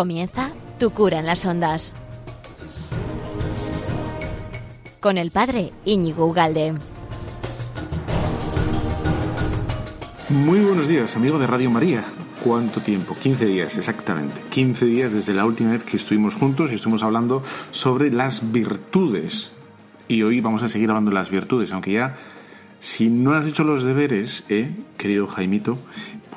Comienza Tu cura en las ondas. Con el padre Íñigo Ugalde. Muy buenos días, amigo de Radio María. ¿Cuánto tiempo? 15 días, exactamente. 15 días desde la última vez que estuvimos juntos y estuvimos hablando sobre las virtudes. Y hoy vamos a seguir hablando de las virtudes, aunque ya, si no has hecho los deberes, eh, querido Jaimito,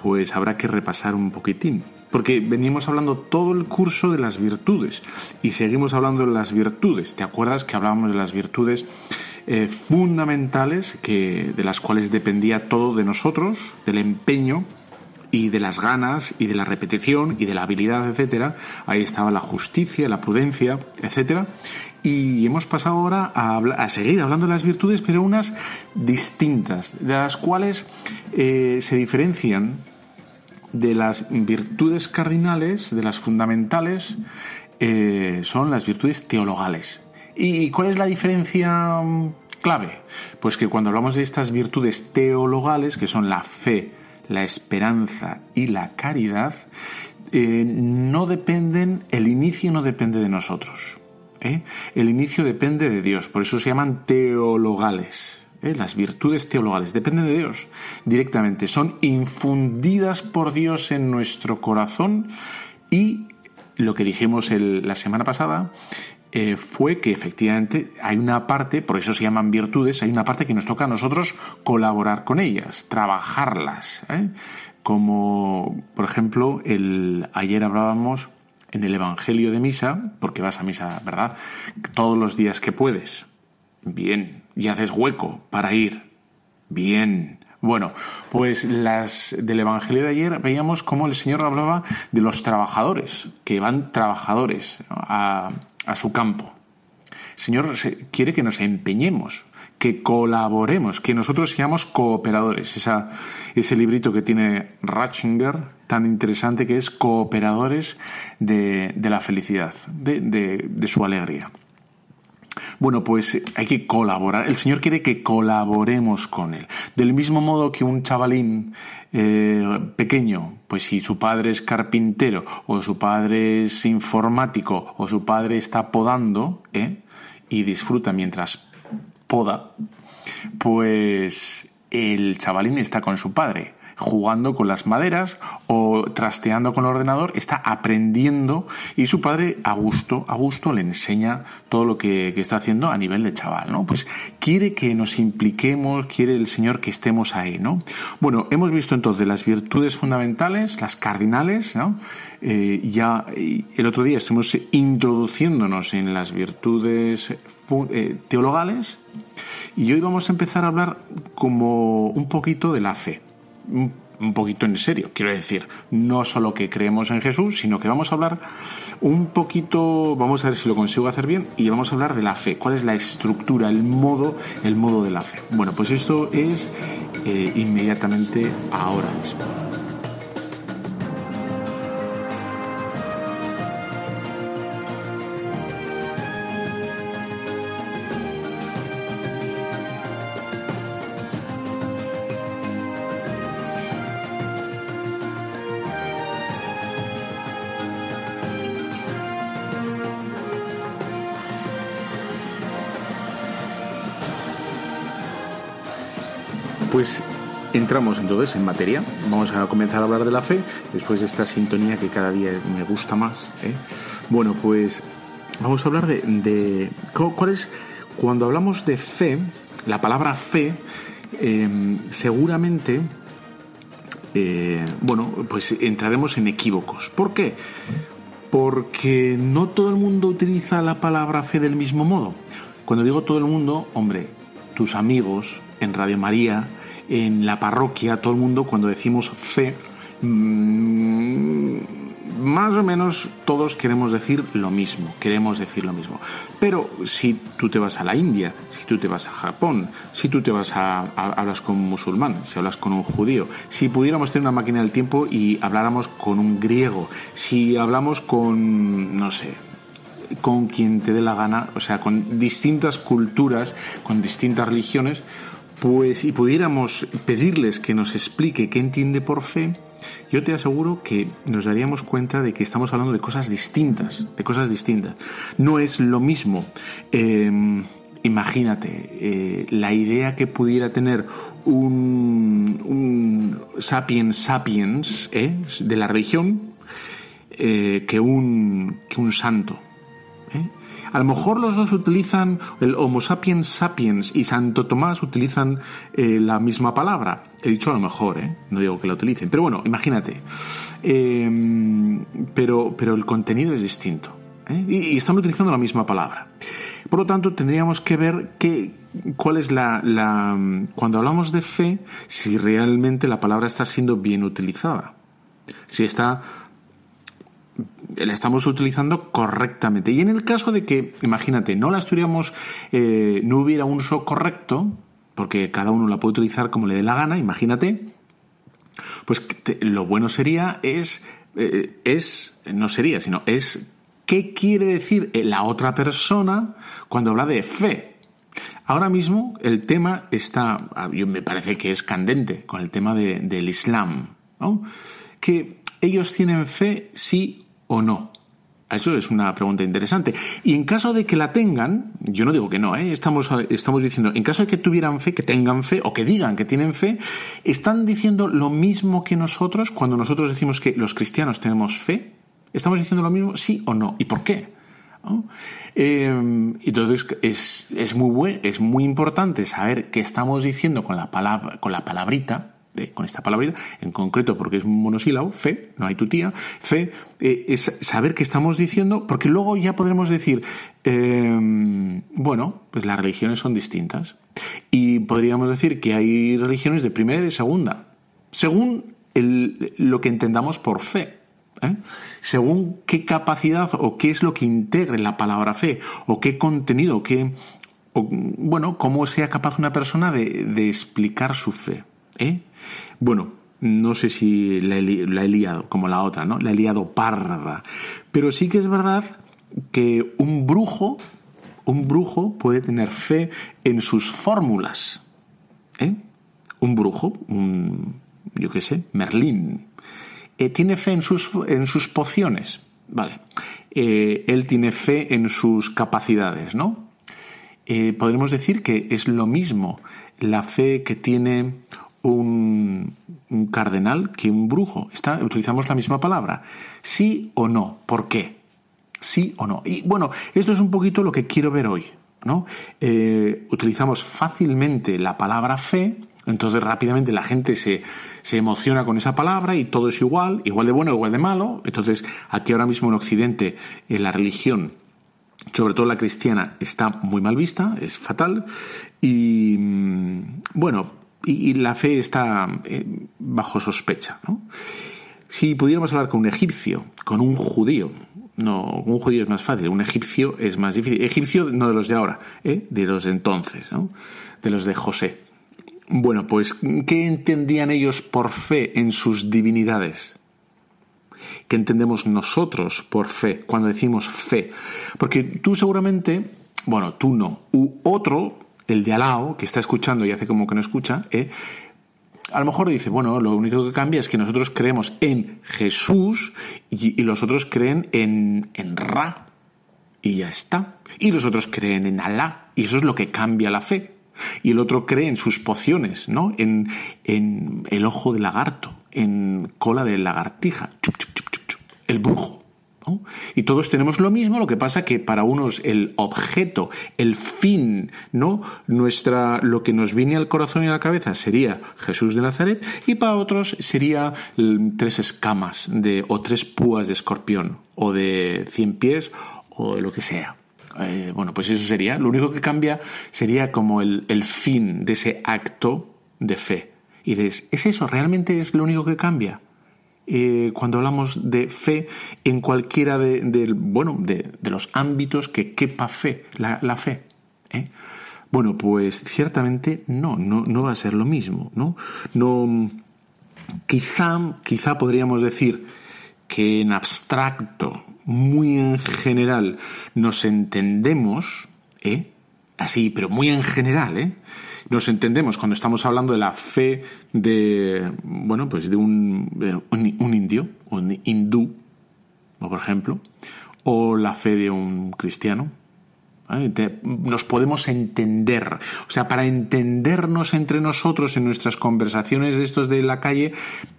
pues habrá que repasar un poquitín. Porque venimos hablando todo el curso de las virtudes y seguimos hablando de las virtudes. ¿Te acuerdas que hablábamos de las virtudes eh, fundamentales que, de las cuales dependía todo de nosotros, del empeño y de las ganas y de la repetición y de la habilidad, etcétera. Ahí estaba la justicia, la prudencia, etcétera. Y hemos pasado ahora a, seguir hablando de las virtudes, pero unas distintas, de las cuales eh, se diferencian de las virtudes cardinales, de las fundamentales, eh, son las virtudes teologales. ¿Y cuál es la diferencia mm, clave? Pues que cuando hablamos de estas virtudes teologales, que son la fe, la esperanza y la caridad, eh, no dependen, el inicio no depende de nosotros. ¿eh? El inicio depende de Dios, por eso se llaman teologales. ¿Eh? las virtudes teologales, dependen de Dios directamente, son infundidas por Dios en nuestro corazón y lo que dijimos la semana pasada eh, fue que efectivamente hay una parte, por eso se llaman virtudes, hay una parte que nos toca a nosotros colaborar con ellas, trabajarlas. ¿eh? Como, por ejemplo, el, ayer hablábamos en el Evangelio de Misa, porque vas a misa, ¿verdad? Todos los días que puedes. Bien, y haces hueco para ir. Bien. Bueno, pues las del Evangelio de ayer veíamos cómo el Señor hablaba de los trabajadores, que van trabajadores a, su campo. El Señor quiere que nos empeñemos, que colaboremos, que nosotros seamos cooperadores. Esa, ese librito que tiene Ratzinger, tan interesante que es Cooperadores de, la felicidad, de su alegría. Bueno, pues hay que colaborar. El Señor quiere que colaboremos con Él. Del mismo modo que un chavalín eh, pequeño, pues si su padre es carpintero o su padre es informático o su padre está podando ¿eh? y disfruta mientras poda, pues el chavalín está con su padre jugando con las maderas o trasteando con el ordenador, está aprendiendo y su padre a gusto, a gusto le enseña todo lo que, está haciendo a nivel de chaval, ¿no? Pues quiere que nos impliquemos, quiere el Señor que estemos ahí, ¿no? Bueno, hemos visto entonces las virtudes fundamentales, las cardinales, ¿no? Eh, ya el otro día estuvimos introduciéndonos en las virtudes eh, teologales y hoy vamos a empezar a hablar como un poquito de la fe un poquito en serio. Quiero decir, no solo que creemos en Jesús, sino que vamos a hablar un poquito, vamos a ver si lo consigo hacer bien, y vamos a hablar de la fe. ¿Cuál es la estructura, el modo, el modo de la fe? Bueno, pues esto es eh, inmediatamente ahora mismo. Pues entramos entonces en materia. Vamos a comenzar a hablar de la fe después de esta sintonía que cada día me gusta más. ¿eh? Bueno, pues vamos a hablar de, cuál es cuando hablamos de fe. La palabra fe eh, seguramente eh, bueno, pues entraremos en equívocos. ¿Por qué? Porque no todo el mundo utiliza la palabra fe del mismo modo. Cuando digo todo el mundo, hombre, tus amigos en Radio María, en la parroquia, todo el mundo, cuando decimos fe, mmm, más o menos todos queremos decir lo mismo, queremos decir lo mismo. Pero si tú te vas a la India, si tú te vas a Japón, si tú te vas a, a, hablas con un musulmán, si hablas con un judío, si pudiéramos tener una máquina del tiempo y habláramos con un griego, si hablamos con, no sé, con quien te dé la gana, o sea, con distintas culturas, con distintas religiones, pues y pudiéramos pedirles que nos explique qué entiende por fe, yo te aseguro que nos daríamos cuenta de que estamos hablando de cosas distintas, de cosas distintas. No es lo mismo. Em, imagínate, eh, la idea que pudiera tener un, un sapiens sapiens ¿eh? de la religión eh, que, un, que un santo. A lo mejor los dos utilizan, el Homo sapiens sapiens y Santo Tomás utilizan eh, la misma palabra. He dicho a lo mejor, ¿eh? no digo que la utilicen, pero bueno, imagínate. Em, pero, pero el contenido es distinto. ¿eh? Y, están utilizando la misma palabra. Por lo tanto, tendríamos que ver qué, cuál es la, la. Cuando hablamos de fe, si realmente la palabra está siendo bien utilizada. Si está la estamos utilizando correctamente. Y en el caso de que, imagínate, no la estuviéramos, eh, no hubiera un uso correcto, porque cada uno la puede utilizar como le dé la gana, imagínate, pues lo bueno sería es, eh, es, no sería, sino es qué quiere decir la otra persona cuando habla de fe. Ahora mismo el tema está, me parece que es candente con el tema del Islam. Que ellos tienen fe sí o no? Eso es una pregunta interesante. Y en caso de que la tengan, yo no digo que no, ¿eh? estamos, estamos diciendo, en caso de que tuvieran fe, que tengan fe o que digan que tienen fe, ¿están diciendo lo mismo que nosotros cuando nosotros decimos que los cristianos tenemos fe? ¿Estamos diciendo lo mismo, sí o no? ¿Y por qué? Eh, entonces es, es, muy es muy importante saber qué estamos diciendo con la palabra, con la palabrita, con esta palabra, en concreto porque es un monosílabo, fe, no hay tu tía, fe eh, es saber qué estamos diciendo, porque luego ya podremos decir, em, bueno, pues las religiones son distintas. Y podríamos decir que hay religiones de primera y de segunda, según lo que entendamos por fe. ¿eh? Según qué capacidad o qué es lo que integre la palabra fe, o qué contenido, qué, bueno, cómo sea capaz una persona de, de explicar su fe. ¿eh? Bueno, no sé si la he, liado, como la otra, ¿no? La he liado parda. Pero sí que es verdad que un brujo, un brujo puede tener fe en sus fórmulas. ¿eh? Un brujo, un, yo qué sé, Merlín, eh, tiene fe en sus, en sus pociones. Vale. Eh, él tiene fe en sus capacidades, ¿no? podríamos decir que es lo mismo la fe que tiene un, cardenal que un brujo. Está, utilizamos la misma palabra. ¿Sí o no? ¿Por qué? ¿Sí o no? Y bueno, esto es un poquito lo que quiero ver hoy. ¿no? Eh, utilizamos fácilmente la palabra fe, entonces rápidamente la gente se, se emociona con esa palabra y todo es igual, igual de bueno, igual de malo. Entonces aquí ahora mismo en Occidente eh, la religión sobre todo la cristiana, está muy mal vista, es fatal. Y mm, bueno, y, la fe está eh, bajo sospecha. ¿no? Si pudiéramos hablar con un egipcio, con un judío, no, un judío es más fácil, un egipcio es más difícil. Egipcio no de los de ahora, ¿eh? de los de entonces, ¿no? de los de José. Bueno, pues, ¿qué entendían ellos por fe en sus divinidades? ¿Qué entendemos nosotros por fe cuando decimos fe? Porque tú seguramente, bueno, tú no, u otro el de al lado, que está escuchando y hace como que no escucha, ¿eh? a lo mejor dice, bueno, lo único que cambia es que nosotros creemos en Jesús y, los otros creen en, en Ra. Y ya está. Y los otros creen en Alá. Y eso es lo que cambia la fe. Y el otro cree en sus pociones, ¿no? En, en el ojo de lagarto, en cola de lagartija, el brujo. Y todos tenemos lo mismo, lo que pasa que para unos el objeto, el fin, ¿no? Nuestra, lo que nos viene al corazón y a la cabeza sería Jesús de Nazaret, y para otros sería mm, tres escamas de, o tres púas de escorpión, o de cien pies, o de lo que sea. Eh, bueno, pues eso sería. Lo único que cambia sería como el, el fin de ese acto de fe. Y dices, ¿es eso? ¿Realmente es lo único que cambia? Eh, cuando hablamos de fe en cualquiera de, bueno, de, los ámbitos que quepa fe, la, fe. ¿eh? Bueno, pues ciertamente no, no, va a ser lo mismo. ¿no? No, quizá, quizá podríamos decir que en abstracto, muy en general, nos entendemos, ¿eh? así, pero muy en general, ¿eh? Nos entendemos cuando estamos hablando de la fe de, bueno, pues de un, un, indio, un hindú, por ejemplo, o la fe de un cristiano. Nos podemos entender. O sea, para entendernos entre nosotros en nuestras conversaciones de estos de la calle,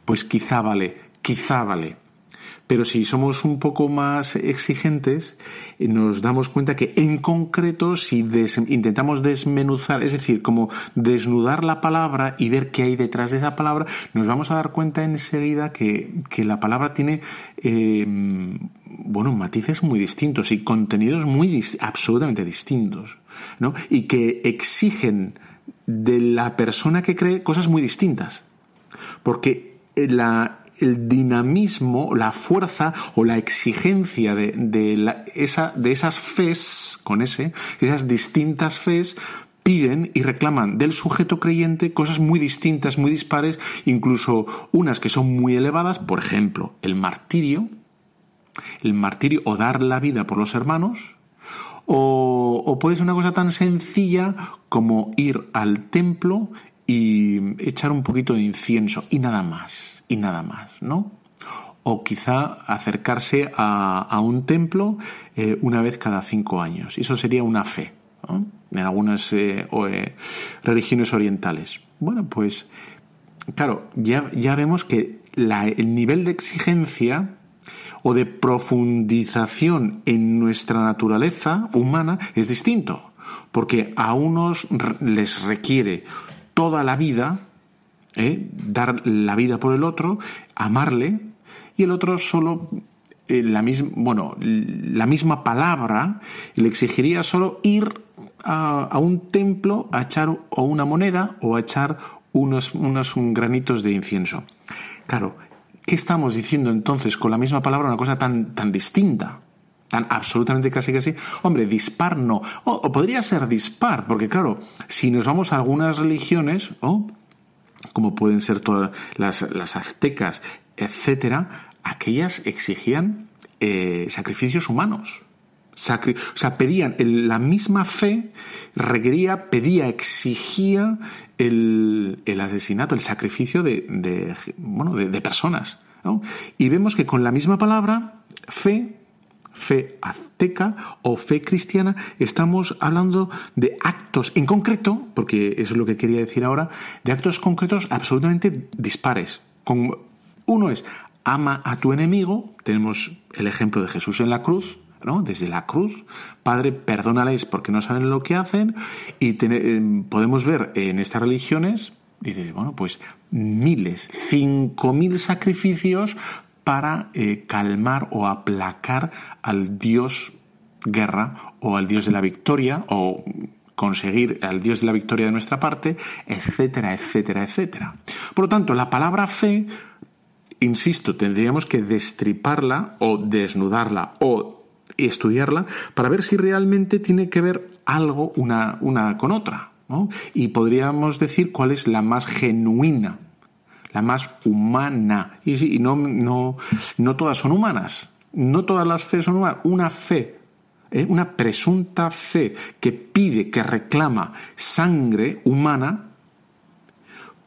pues quizá vale, quizá vale. Pero si somos un poco más exigentes, eh, nos damos cuenta que en concreto, si intentamos desmenuzar, es decir, como desnudar la palabra y ver qué hay detrás de esa palabra, nos vamos a dar cuenta enseguida que, la palabra tiene, eh, bueno, matices muy distintos y contenidos muy absolutamente distintos, ¿no? Y que exigen de la persona que cree cosas muy distintas. Porque la el dinamismo, la fuerza o la exigencia de, esa, de esas fes, con ese, esas distintas fes, piden y reclaman del sujeto creyente cosas muy distintas, muy dispares, incluso unas que son muy elevadas, por ejemplo, el martirio, el martirio o dar la vida por los hermanos, o, o puede ser una cosa tan sencilla como ir al templo y echar un poquito de incienso y nada más y nada más, ¿no? O quizá acercarse a, un templo eh, una vez cada cinco años. Eso sería una fe, en algunas eh, eh, religiones orientales. Bueno, pues claro, ya, ya vemos que el nivel de exigencia o de profundización en nuestra naturaleza humana es distinto, porque a unos les requiere toda la vida ¿eh? dar la vida por el otro, amarle, y el otro solo eh, la misma, bueno, la misma palabra le exigiría solo ir a, un templo a echar o una moneda o a echar unos, unos granitos de incienso. Claro, ¿qué estamos diciendo entonces con la misma palabra una cosa tan, tan distinta? Tan absolutamente casi casi. Hombre, dispar no. O, podría ser dispar, porque claro, si nos vamos a algunas religiones, oh, como pueden ser todas las, aztecas, etcétera, aquellas exigían eh, sacrificios humanos. o sea, pedían la misma fe, requería, pedía, exigía el, asesinato, el sacrificio de, bueno, de, personas. Y vemos que con la misma palabra, fe, fe azteca o fe cristiana, estamos hablando de actos en concreto, porque eso es lo que quería decir ahora, de actos concretos absolutamente dispares. uno es ama a tu enemigo, tenemos el ejemplo de Jesús en la cruz, ¿no? Desde la cruz, Padre, perdónales porque no saben lo que hacen, y eh, podemos ver en estas religiones, dice, bueno, pues miles, cinco mil sacrificios para eh, calmar o aplacar al dios guerra o al dios de la victoria o conseguir al dios de la victoria de nuestra parte, etcétera, etcétera, etcétera. Por lo tanto, la palabra fe, insisto, tendríamos que destriparla o desnudarla o estudiarla para ver si realmente tiene que ver algo una, una con otra. Y podríamos decir cuál es la más genuina la más humana. Y, no, no, no todas son humanas, no todas las fe son humanas. Una fe, ¿eh? una presunta fe que pide, que reclama sangre humana,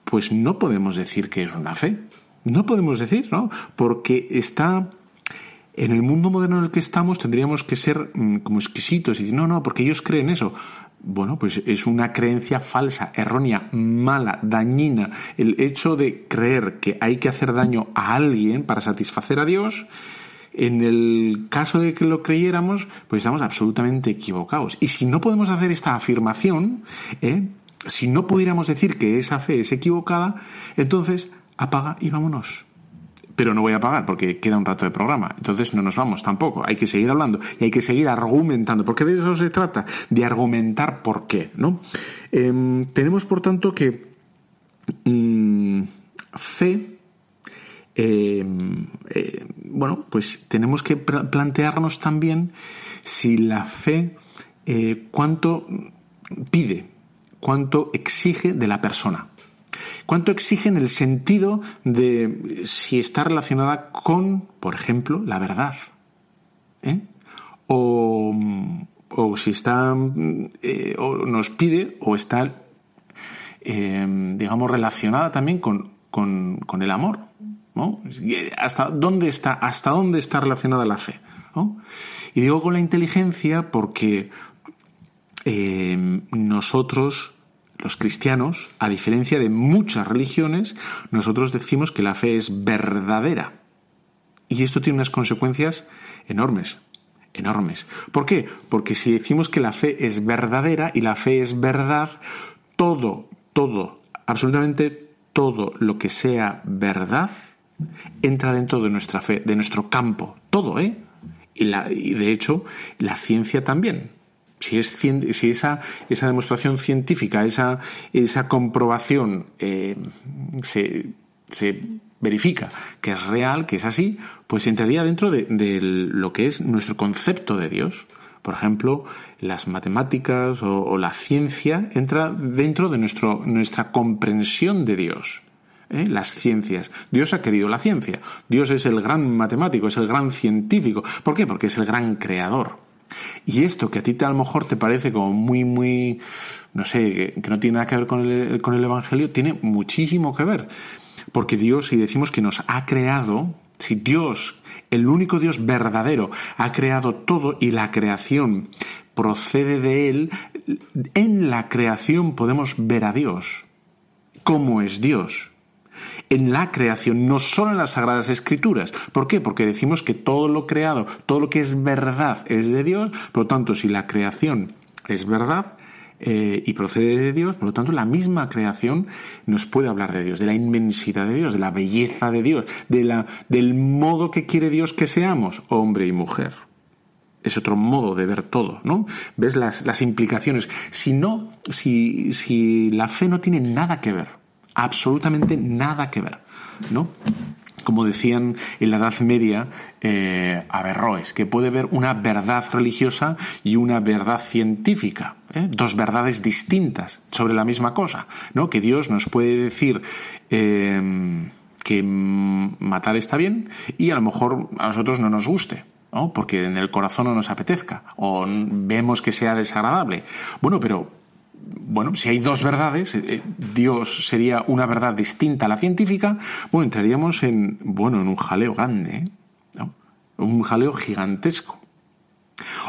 pues no podemos decir que es una fe. No podemos decir, ¿no? Porque está en el mundo moderno en el que estamos tendríamos que ser mm, como exquisitos y decir, no, no, porque ellos creen eso. Bueno, pues es una creencia falsa, errónea, mala, dañina. El hecho de creer que hay que hacer daño a alguien para satisfacer a Dios, en el caso de que lo creyéramos, pues estamos absolutamente equivocados. Y si no podemos hacer esta afirmación, ¿eh? si no pudiéramos decir que esa fe es equivocada, entonces apaga y vámonos pero no voy a pagar porque queda un rato de programa. Entonces no nos vamos tampoco. Hay que seguir hablando y hay que seguir argumentando, porque de eso se trata, de argumentar por qué. ¿no? Em, tenemos, por tanto, que mm, fe. Em, eh, bueno, pues tenemos que plantearnos también si la fe eh, cuánto pide, cuánto exige de la persona. ¿Cuánto exige en el sentido de si está relacionada con, por ejemplo, la verdad? ¿Eh? O, si está, o nos pide, o está em, digamos, relacionada también con, con, el amor. ¿No? ¿Hasta dónde está, hasta dónde está relacionada la fe? Y digo con la inteligencia porque em, nosotros, los cristianos, a diferencia de muchas religiones, nosotros decimos que la fe es verdadera. Y esto tiene unas consecuencias enormes enormes. ¿Por qué? Porque si decimos que la fe es verdadera y la fe es verdad, todo, todo, absolutamente todo lo que sea verdad entra dentro de nuestra fe, de nuestro campo, todo, ¿eh? Y, la, y de hecho, la ciencia también. Si, es, si esa, esa demostración científica, esa, esa comprobación eh, se, se verifica que es real, que es así, pues entraría dentro de, lo que es nuestro concepto de Dios. Por ejemplo, las matemáticas o, la ciencia entra dentro de nuestro, nuestra comprensión de Dios. ¿Eh? Las ciencias. Dios ha querido la ciencia. Dios es el gran matemático, es el gran científico. ¿Por qué? Porque es el gran creador. Y esto que a ti a lo mejor te parece como muy, muy, no sé, que, no tiene nada que ver con el, con el Evangelio, tiene muchísimo que ver. Porque Dios, si decimos que nos ha creado, si Dios, el único Dios verdadero, ha creado todo y la creación procede de Él, en la creación podemos ver a Dios. ¿Cómo es Dios? En la creación, no solo en las Sagradas Escrituras. ¿Por qué? Porque decimos que todo lo creado, todo lo que es verdad es de Dios, por lo tanto, si la creación es verdad, eh, y procede de Dios, por lo tanto la misma creación nos puede hablar de Dios, de la inmensidad de Dios, de la belleza de Dios, de la, del modo que quiere Dios que seamos, hombre y mujer. Es otro modo de ver todo, ¿no? ¿Ves las, las implicaciones? Si no, si, si la fe no tiene nada que ver, absolutamente nada que ver, ¿no? como decían en la Edad Media eh, Averroes, que puede haber una verdad religiosa y una verdad científica, ¿eh? dos verdades distintas sobre la misma cosa, ¿no? Que Dios nos puede decir eh, que matar está bien y a lo mejor a nosotros no nos guste. ¿no? porque en el corazón no nos apetezca o vemos que sea desagradable. Bueno, pero bueno, si hay dos verdades, eh, Dios sería una verdad distinta a la científica, bueno, entraríamos en, bueno, en un jaleo grande, un jaleo gigantesco.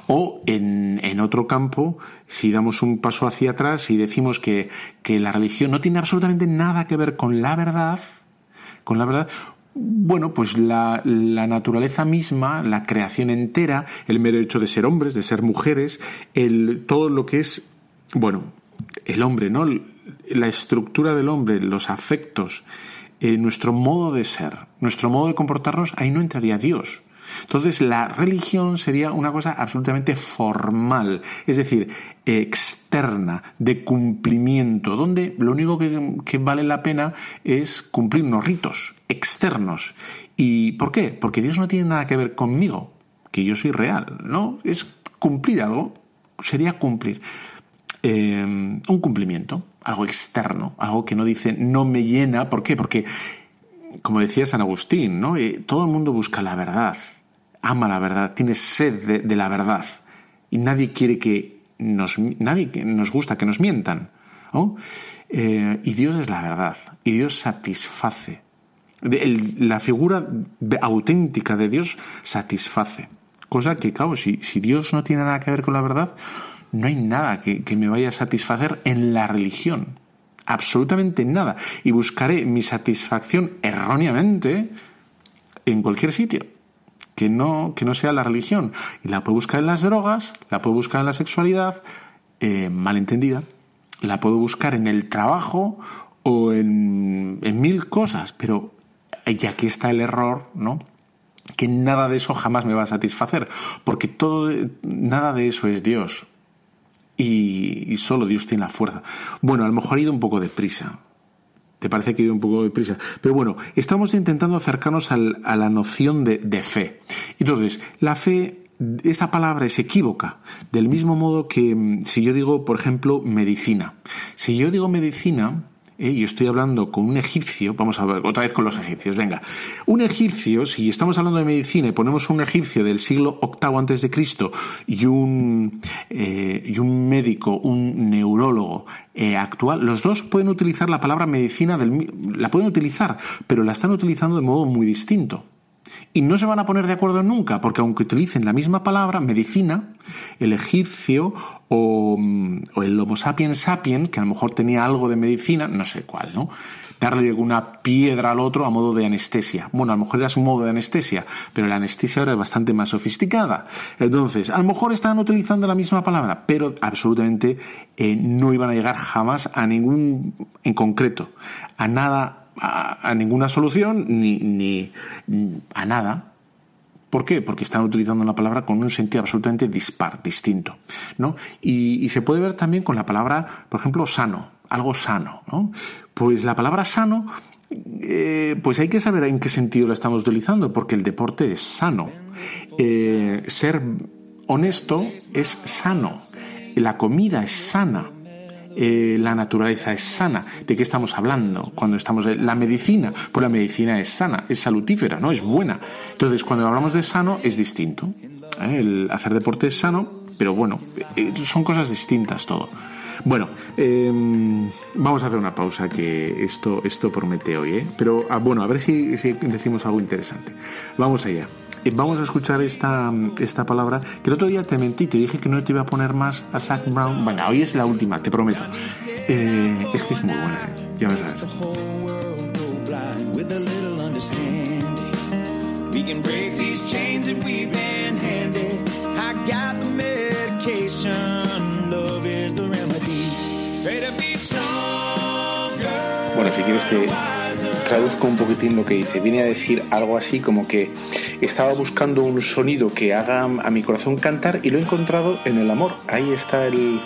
O en, en, otro campo, si damos un paso hacia atrás y decimos que, que la religión no tiene absolutamente nada que ver con la verdad, con la verdad, bueno, pues la, la, naturaleza misma, la creación entera, el mero hecho de ser hombres, de ser mujeres, el, todo lo que es, bueno, el hombre, ¿no? La estructura del hombre, los afectos, eh, nuestro modo de ser, nuestro modo de comportarnos, ahí no entraría Dios. Entonces la religión sería una cosa absolutamente formal, es decir, externa, de cumplimiento, donde lo único que, que, vale la pena es cumplir unos ritos externos. ¿Y por qué? Porque Dios no tiene nada que ver conmigo, que yo soy real, ¿no? Es cumplir algo, sería cumplir. Em, un cumplimiento, algo externo, algo que no dice no me llena. ¿Por qué? Porque, como decía San Agustín, ¿no? Eh, todo el mundo busca la verdad, ama la verdad, tiene sed de, la verdad. Y nadie quiere que nos, nadie nos gusta que nos mientan. Eh, y Dios es la verdad, y Dios satisface. la figura auténtica de Dios satisface. Cosa que, claro, si, si Dios no tiene nada que ver con la verdad, no hay nada que, me vaya a satisfacer en la religión. Absolutamente nada. Y buscaré mi satisfacción erróneamente en cualquier sitio. Que no, que no sea la religión. Y la puedo buscar en las drogas, la puedo buscar en la sexualidad, eh, malentendida. La puedo buscar en el trabajo o en, en mil cosas. Pero y aquí está el error, ¿no? que nada de eso jamás me va a satisfacer, porque todo, nada de eso es Dios y, solo Dios tiene la fuerza. Bueno, a lo mejor ha ido un poco deprisa. ¿Te parece que ha ido un poco deprisa? Pero bueno, estamos intentando acercarnos a la noción de, fe. Entonces, la fe esa palabra es equívoca, del mismo modo que mm, si yo digo, por ejemplo, medicina. Si yo digo medicina, ¿eh? y estoy hablando con un egipcio, vamos a ver otra vez con los egipcios, venga, un egipcio, si estamos hablando de medicina y ponemos un egipcio del siglo VIII antes de Cristo y un, eh, y un médico, un neurólogo eh, actual, los dos pueden utilizar la palabra medicina, del, la pueden utilizar, pero la están utilizando de modo muy distinto. Y no se van a poner de acuerdo nunca, porque aunque utilicen la misma palabra, medicina, el egipcio o, mm, el Homo sapiens sapiens, que a lo mejor tenía algo de medicina, no sé cuál, ¿no? Darle una piedra al otro a modo de anestesia. Bueno, a lo mejor era su modo de anestesia, pero la anestesia ahora es bastante más sofisticada. Entonces, a lo mejor estaban utilizando la misma palabra, pero absolutamente eh, no iban a llegar jamás a ningún, en concreto, a nada a, ninguna solución ni, ni, a nada. ¿Por qué? Porque están utilizando la palabra con un sentido absolutamente dispar, distinto. ¿no? Y, se puede ver también con la palabra, por ejemplo, sano, algo sano. ¿no? Pues la palabra sano, eh, pues hay que saber en qué sentido la estamos utilizando, porque el deporte es sano. Eh, ser honesto es sano. La comida es sana. Eh, la naturaleza es sana. ¿De qué estamos hablando? Cuando estamos de la medicina, pues la medicina es sana, es salutífera, ¿no? Es buena. Entonces, cuando hablamos de sano, es distinto. ¿eh? El hacer deporte es sano, pero bueno, eh, son cosas distintas todo. Bueno, em, vamos a hacer una pausa que esto, esto promete hoy, ¿eh? Pero ah, bueno, a ver si decimos algo interesante. Vamos allá vamos a escuchar esta, esta palabra que el otro día te mentí, te dije que no te iba a poner más a Zach Brown. Bueno, hoy es la última, te prometo. Eh, es que es muy buena, ¿eh? ya vas a ver. Bueno, si quieres te traduzco un poquitín lo que dice. Viene a decir algo así como que estaba buscando un sonido que haga a mi corazón cantar y lo he encontrado en el amor. Ahí está el,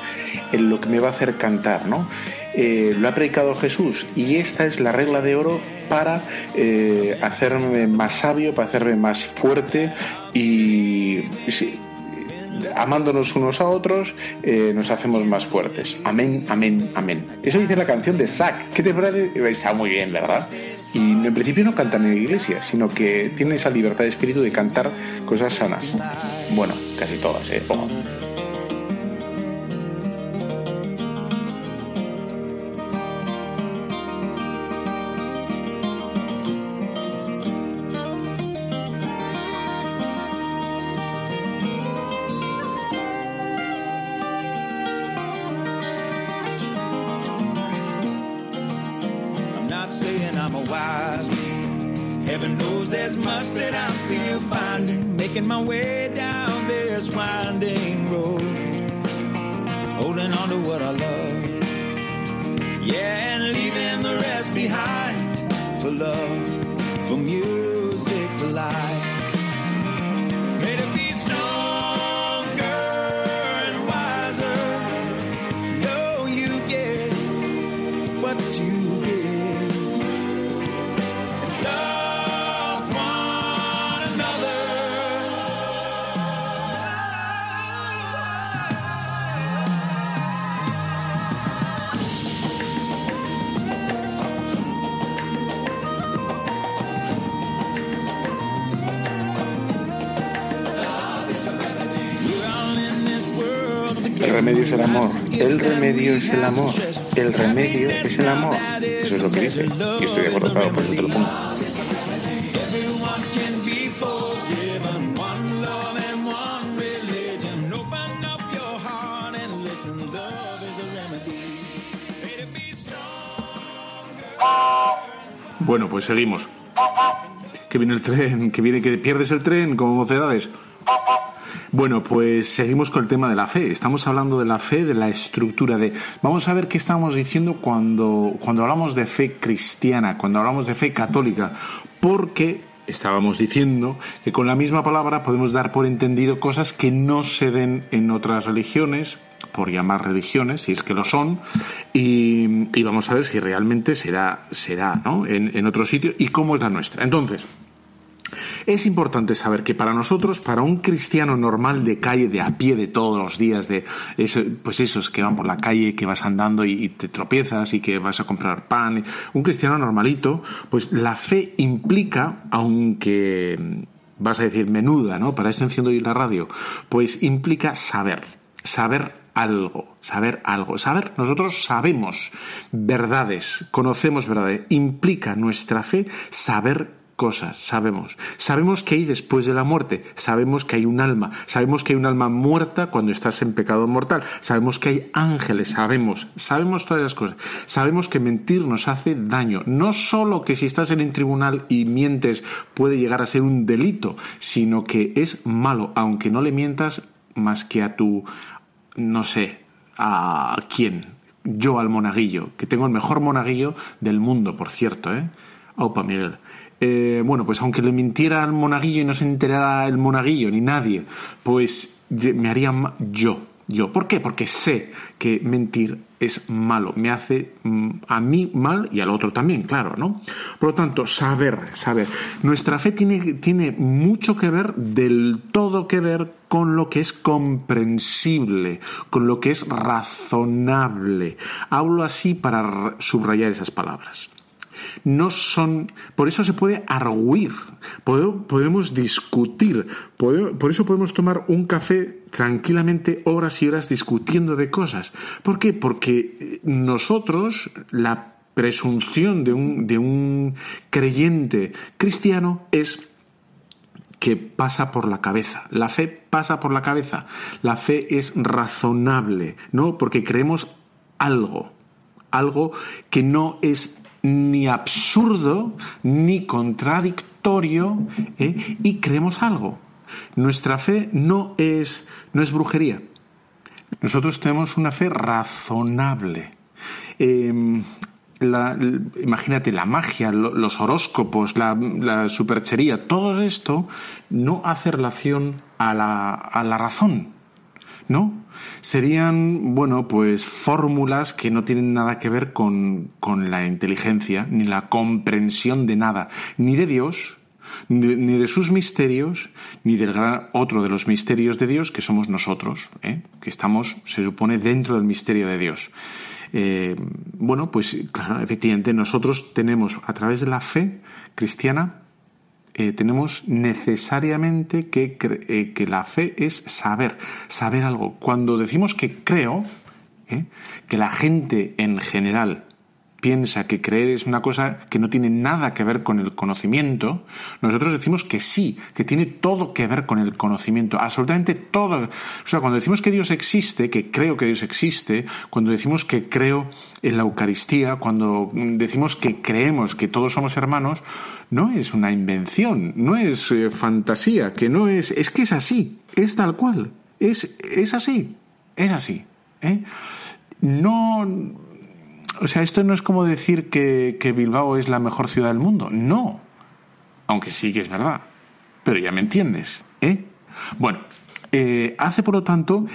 lo que me va a hacer cantar, ¿no? Eh, lo ha predicado Jesús y esta es la regla de oro para eh, hacerme más sabio, para hacerme más fuerte y, amándonos unos a otros eh, nos hacemos más fuertes. Amén, amén, amén. Eso dice la canción de Zack. ¿Qué te parece? Está muy bien, ¿verdad? Y en principio no cantan en iglesia, sino que tienen esa libertad de espíritu de cantar cosas sanas. Bueno, casi todas, ¿eh? Ojo. way remedio es el amor. El remedio es el amor. El remedio es el amor. Eso es lo que dice. Y estoy de acuerdo, por eso te lo. Bueno, pues seguimos. Que viene el tren, que viene que pierdes el tren como mocedades. Bueno, pues seguimos con el tema de la fe. Estamos hablando de la fe, de la estructura de. Vamos a ver qué estamos diciendo cuando, cuando hablamos de fe cristiana, cuando hablamos de fe católica, porque estábamos diciendo que con la misma palabra podemos dar por entendido cosas que no se den en otras religiones, por llamar religiones, si es que lo son, y, vamos a ver si realmente será, será ¿no? en, en otro sitio y cómo es la nuestra. Entonces, Es importante saber que para nosotros, para un cristiano normal de calle, de a pie de todos los días, de pues esos que van por la calle, que vas andando y, te tropiezas y que vas a comprar pan, un cristiano normalito, pues la fe implica, aunque vas a decir menuda, ¿no? Para esto enciendo hoy la radio, pues implica saber, saber algo, saber algo. Saber, nosotros sabemos verdades, conocemos verdades. Implica nuestra fe saber cosas, sabemos. Sabemos que hay después de la muerte, sabemos que hay un alma, sabemos que hay un alma muerta cuando estás en pecado mortal, sabemos que hay ángeles, sabemos, sabemos todas esas cosas. Sabemos que mentir nos hace daño, no solo que si estás en un tribunal y mientes puede llegar a ser un delito, sino que es malo, aunque no le mientas más que a tu, no sé, a quién, yo al monaguillo, que tengo el mejor monaguillo del mundo, por cierto, ¿eh? Opa, Miguel. Eh, bueno, pues aunque le mintiera al monaguillo y no se enterara el monaguillo ni nadie, pues me haría yo, yo. ¿Por qué? Porque sé que mentir es malo, me hace mm, a mí mal y al otro también, claro, ¿no? Por lo tanto, saber, saber. Nuestra fe tiene, tiene mucho que ver, del todo que ver con lo que es comprensible, con lo que es razonable. Hablo así para subrayar esas palabras no son, por eso se puede arguir, podemos discutir, por eso podemos tomar un café tranquilamente horas y horas discutiendo de cosas. ¿Por qué? Porque nosotros, la presunción de un, de un creyente cristiano es que pasa por la cabeza. La fe pasa por la cabeza. La fe es razonable, ¿no? Porque creemos algo, algo que no es ni absurdo ni contradictorio ¿eh? y creemos algo. Nuestra fe no es, no es brujería. Nosotros tenemos una fe razonable. Em, imagínate, la magia, los horóscopos, la, la, superchería, todo esto no hace relación a la, a la razón, ¿no? Serían, bueno, pues fórmulas que no tienen nada que ver con, la inteligencia, ni la comprensión de nada, ni de Dios, ni de, sus misterios, ni del gran otro de los misterios de Dios, que somos nosotros, ¿eh? que estamos, se supone, dentro del misterio de Dios. Eh, bueno, pues claro, efectivamente nosotros tenemos a través de la fe cristiana eh, tenemos necesariamente que, eh, que la fe es saber, saber algo. Cuando decimos que creo, ¿eh? que la gente en general piensa que creer es una cosa que no tiene nada que ver con el conocimiento, nosotros decimos que sí, que tiene todo que ver con el conocimiento, absolutamente todo. O sea, cuando decimos que Dios existe, que creo que Dios existe, cuando decimos que creo en la Eucaristía, cuando decimos que creemos que todos somos hermanos, no es una invención, no es eh, fantasía, que no es, es que es así, es tal cual, es, es así, es así. ¿eh? No o sea, esto no es como decir que, Bilbao es la mejor ciudad del mundo. No. Aunque sí que es verdad. Pero ya me entiendes, ¿eh? Bueno, eh, hace por lo tanto,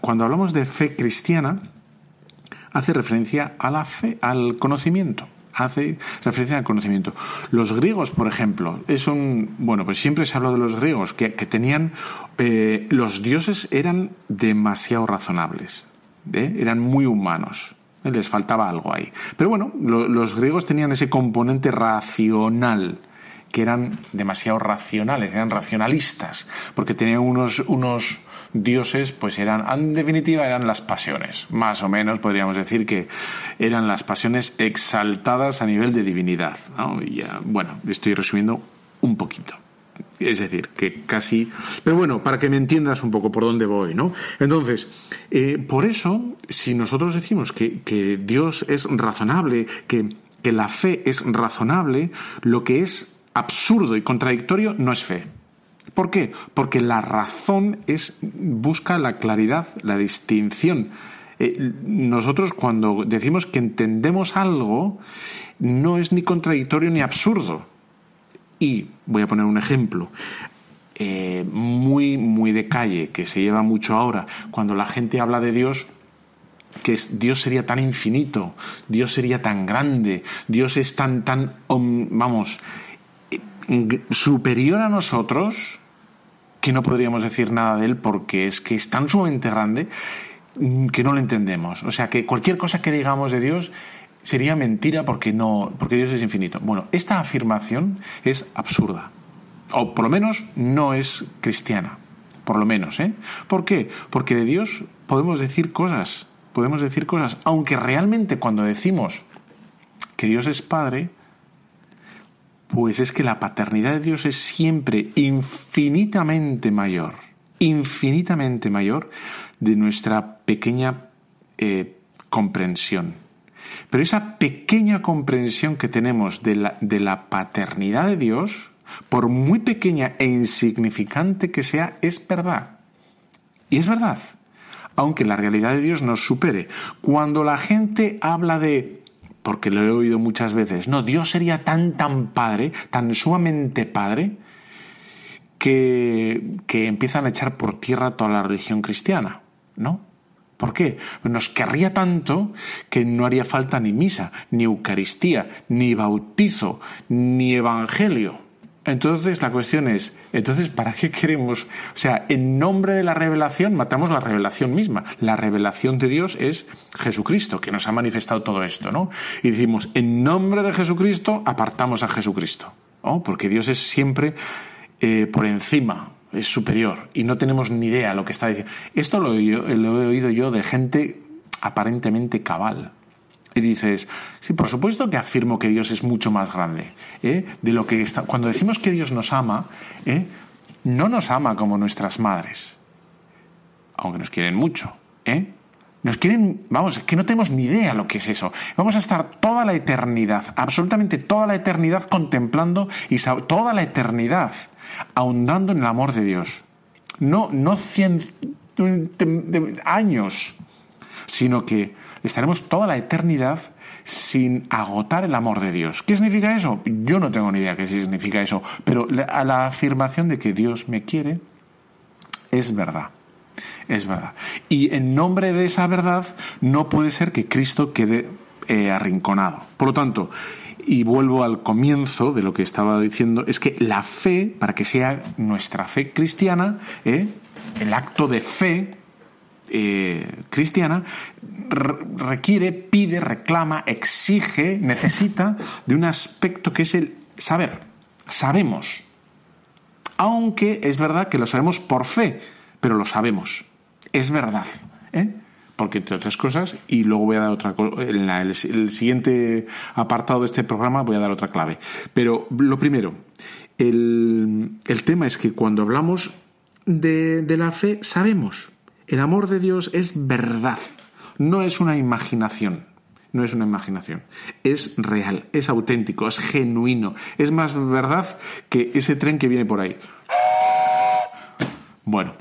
cuando hablamos de fe cristiana, hace referencia a la fe, al conocimiento hace referencia al conocimiento. Los griegos, por ejemplo, es un. Bueno, pues siempre se habla de los griegos, que, tenían. Eh, los dioses eran demasiado razonables, ¿eh? eran muy humanos les faltaba algo ahí. Pero bueno, los griegos tenían ese componente racional, que eran demasiado racionales, eran racionalistas, porque tenían unos, unos dioses, pues eran, en definitiva, eran las pasiones. Más o menos podríamos decir que eran las pasiones exaltadas a nivel de divinidad. Y bueno, estoy resumiendo un poquito. Es decir, que casi... Pero bueno, para que me entiendas un poco por dónde voy, ¿no? Entonces, eh, por eso, si nosotros decimos que, Dios es razonable, que, que la fe es razonable, lo que es absurdo y contradictorio no es fe. ¿Por qué? Porque la razón es busca la claridad, la distinción. Eh, nosotros cuando decimos que entendemos algo, no es ni contradictorio ni absurdo. Y voy a poner un ejemplo. Eh, muy, muy de calle, que se lleva mucho ahora, cuando la gente habla de Dios, que es, Dios sería tan infinito, Dios sería tan grande, Dios es tan, tan, vamos, superior a nosotros que no podríamos decir nada de él porque es que es tan sumamente grande mm, que no lo entendemos. O sea que cualquier cosa que digamos de Dios sería mentira porque no porque Dios es infinito. Bueno, esta afirmación es absurda. O por lo menos no es cristiana. Por lo menos, ¿eh? ¿Por qué? Porque de Dios podemos decir cosas, podemos decir cosas, aunque realmente cuando decimos que Dios es Padre, pues es que la paternidad de Dios es siempre infinitamente mayor, infinitamente mayor de nuestra pequeña eh, comprensión. Pero esa pequeña comprensión que tenemos de la, de la paternidad de Dios, por muy pequeña e insignificante que sea, es verdad. Y es verdad, aunque la realidad de Dios nos supere. Cuando la gente habla de porque lo he oído muchas veces, no, Dios sería tan, tan padre, tan sumamente padre, que, que empiezan a echar por tierra toda la religión cristiana, ¿no? ¿Por qué? Nos querría tanto que no haría falta ni misa, ni Eucaristía, ni bautizo, ni evangelio. Entonces la cuestión es, entonces, ¿para qué queremos? O sea, en nombre de la revelación matamos la revelación misma. La revelación de Dios es Jesucristo, que nos ha manifestado todo esto, ¿no? Y decimos, en nombre de Jesucristo apartamos a Jesucristo, ¿no? Porque Dios es siempre eh, por encima, es superior, y no tenemos ni idea lo que está diciendo. Esto lo he oído yo de gente aparentemente cabal, dices, sí, por supuesto que afirmo que Dios es mucho más grande. ¿eh? De lo que está... Cuando decimos que Dios nos ama, ¿eh? no nos ama como nuestras madres, aunque nos quieren mucho. ¿eh? Nos quieren, vamos, que no tenemos ni idea lo que es eso. Vamos a estar toda la eternidad, absolutamente toda la eternidad contemplando y toda la eternidad ahondando en el amor de Dios. No, no cien años, sino que estaremos toda la eternidad sin agotar el amor de Dios. ¿Qué significa eso? Yo no tengo ni idea qué significa eso, pero la, la afirmación de que Dios me quiere es verdad. Es verdad. Y en nombre de esa verdad no puede ser que Cristo quede eh, arrinconado. Por lo tanto, y vuelvo al comienzo de lo que estaba diciendo, es que la fe, para que sea nuestra fe cristiana, ¿eh? el acto de fe eh, cristiana requiere, pide, reclama, exige, necesita de un aspecto que es el saber. Sabemos. Aunque es verdad que lo sabemos por fe, pero lo sabemos. Es verdad. ¿eh? Porque entre otras cosas, y luego voy a dar otra en el, siguiente apartado de este programa voy a dar otra clave. Pero lo primero, el, tema es que cuando hablamos de la fe, sabemos. El amor de Dios es verdad, no es una imaginación. No es una imaginación, es real, es auténtico, es genuino, es más verdad que ese tren que viene por ahí. Bueno,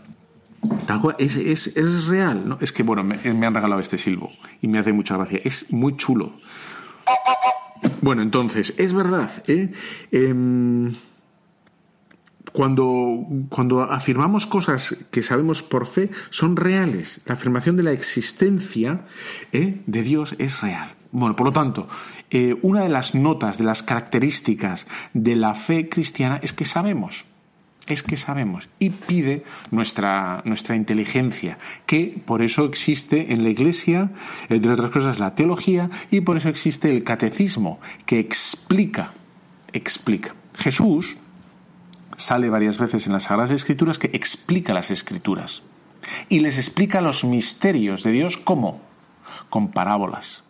tal cual, es, real. ¿no? Es que, bueno, me, han regalado este silbo y me hace mucha gracia. Es muy chulo. Bueno, entonces, es verdad. ¿eh? Em, cuando, cuando afirmamos cosas que sabemos por fe, son reales. La afirmación de la existencia ¿eh? de Dios es real. Bueno, por lo tanto, eh, una de las notas, de las características de la fe cristiana es que sabemos es que sabemos y pide nuestra, nuestra inteligencia, que por eso existe en la Iglesia, entre otras cosas, la teología y por eso existe el catecismo, que explica, explica. Jesús sale varias veces en las Sagradas Escrituras que explica las Escrituras y les explica los misterios de Dios ¿cómo? Con parábolas.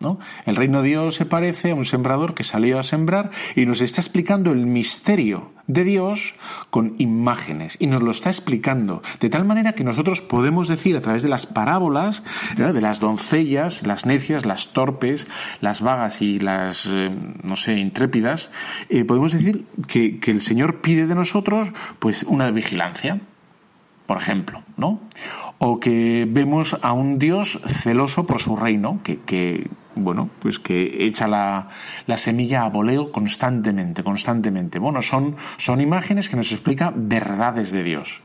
¿No? El reino de Dios se parece a un sembrador que salió a sembrar y nos está explicando el misterio de Dios con imágenes y nos lo está explicando de tal manera que nosotros podemos decir a través de las parábolas de las doncellas, las necias, las torpes, las vagas y las, eh, no sé, intrépidas, eh, podemos decir que, el Señor pide de nosotros pues una vigilancia, por ejemplo, ¿no? O que vemos a un Dios celoso por su reino, que bueno, pues que echa la, semilla a voleo constantemente, constantemente. Bueno, son, son imágenes que nos explican verdades de Dios.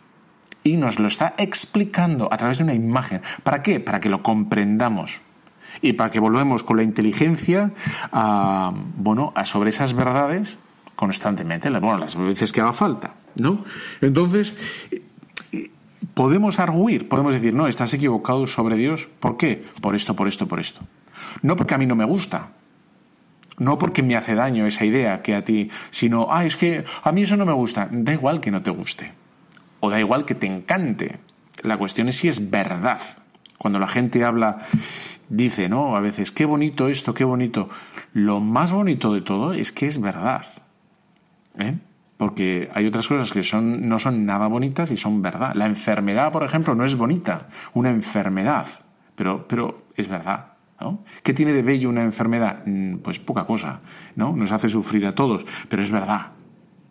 Y nos lo está explicando a través de una imagen. ¿Para qué? Para que lo comprendamos. Y para que volvemos con la inteligencia a, bueno, a sobre esas verdades constantemente, bueno, las veces que haga falta, ¿no? Entonces, podemos arguir, podemos decir, no, estás equivocado sobre Dios, ¿por qué? Por esto, por esto, por esto. No porque a mí no me gusta, no porque me hace daño esa idea que a ti, sino, ah, es que a mí eso no me gusta. Da igual que no te guste. O da igual que te encante. La cuestión es si es verdad. Cuando la gente habla, dice, ¿no? A veces, qué bonito esto, qué bonito. Lo más bonito de todo es que es verdad. ¿Eh? Porque hay otras cosas que son, no son nada bonitas y son verdad. La enfermedad, por ejemplo, no es bonita. Una enfermedad. Pero, pero es verdad. ¿Qué tiene de bello una enfermedad? Mm, pues poca cosa, ¿no? Nos hace sufrir a todos, pero es verdad,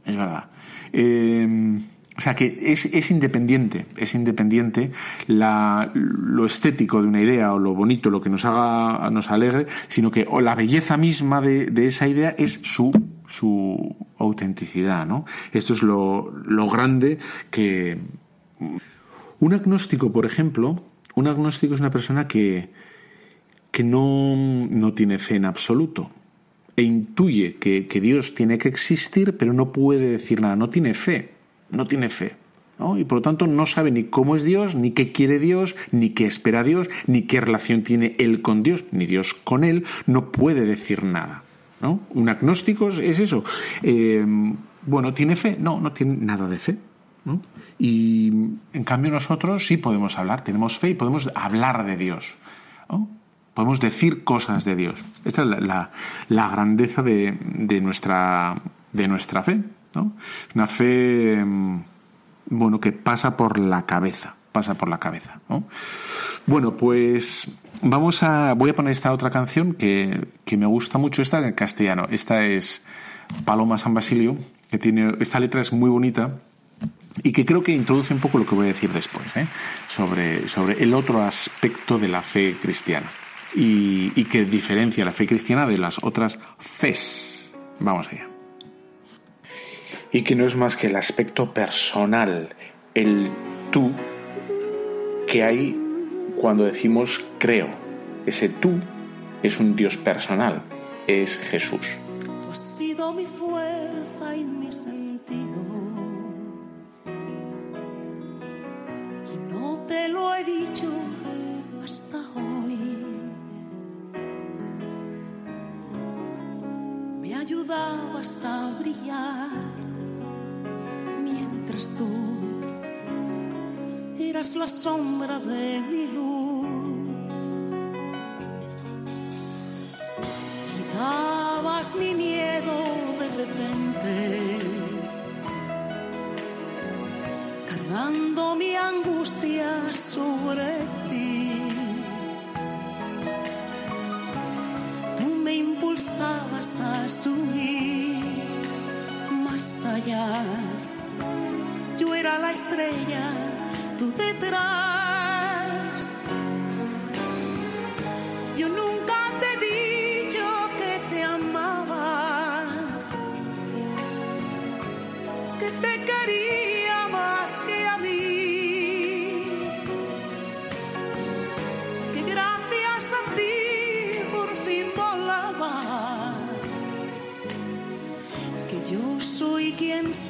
es verdad. Eh, o sea que es, independiente, es independiente lo estético de una idea o lo bonito, lo que nos haga, nos alegre, sino que la belleza misma de, esa idea es su, su autenticidad, ¿no? Esto es lo, lo grande que... Un agnóstico, por ejemplo, un agnóstico es una persona que, que no, tiene fe en absoluto e intuye que, Dios tiene que existir, pero no puede decir nada, no tiene fe, no tiene fe. Y por lo tanto no sabe ni cómo es Dios, ni qué quiere Dios, ni qué espera Dios, ni qué relación tiene Él con Dios, ni Dios con Él, no puede decir nada. ¿no? Un agnóstico es eso. Eh, bueno, ¿tiene fe? No, no tiene nada de fe. Y en cambio nosotros sí podemos hablar, tenemos fe y podemos hablar de Dios. ¿no? Podemos decir cosas de Dios. Esta es la, grandeza de, nuestra, de nuestra fe. ¿no? Una fe mm, bueno, que pasa por la cabeza. Pasa por la cabeza. Bueno, pues vamos a. Voy a poner esta otra canción que, que me gusta mucho, esta en castellano. Esta es Paloma San Basilio, que tiene. Esta letra es muy bonita y que creo que introduce un poco lo que voy a decir después, ¿eh? sobre, sobre el otro aspecto de la fe cristiana y, que diferencia la fe cristiana de las otras fes. Vamos allá. Y que no es más que el aspecto personal, el tú que hay cuando decimos creo. Ese tú es un Dios personal, es Jesús. Tú has sido mi fuerza y mi sentido. Y no te lo he dicho hasta hoy. Ayudabas a brillar mientras tú eras la sombra de mi luz. Quitabas mi miedo de repente, cargando mi angustia sobre ti. Impulsabas a subir más allá. Yo era la estrella, tú detrás.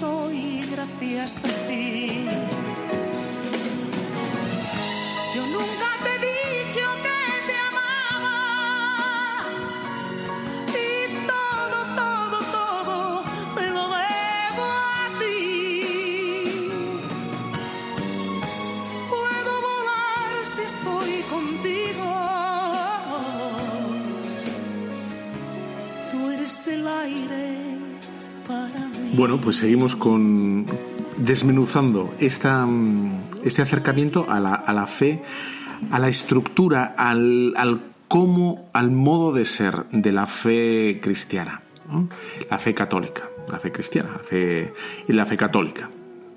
Soy gracias a ti. Bueno, pues seguimos con desmenuzando esta, este acercamiento a la, a la, fe, a la estructura, al, al cómo, al modo de ser de la fe cristiana, la fe católica, la fe cristiana, la fe la fe católica.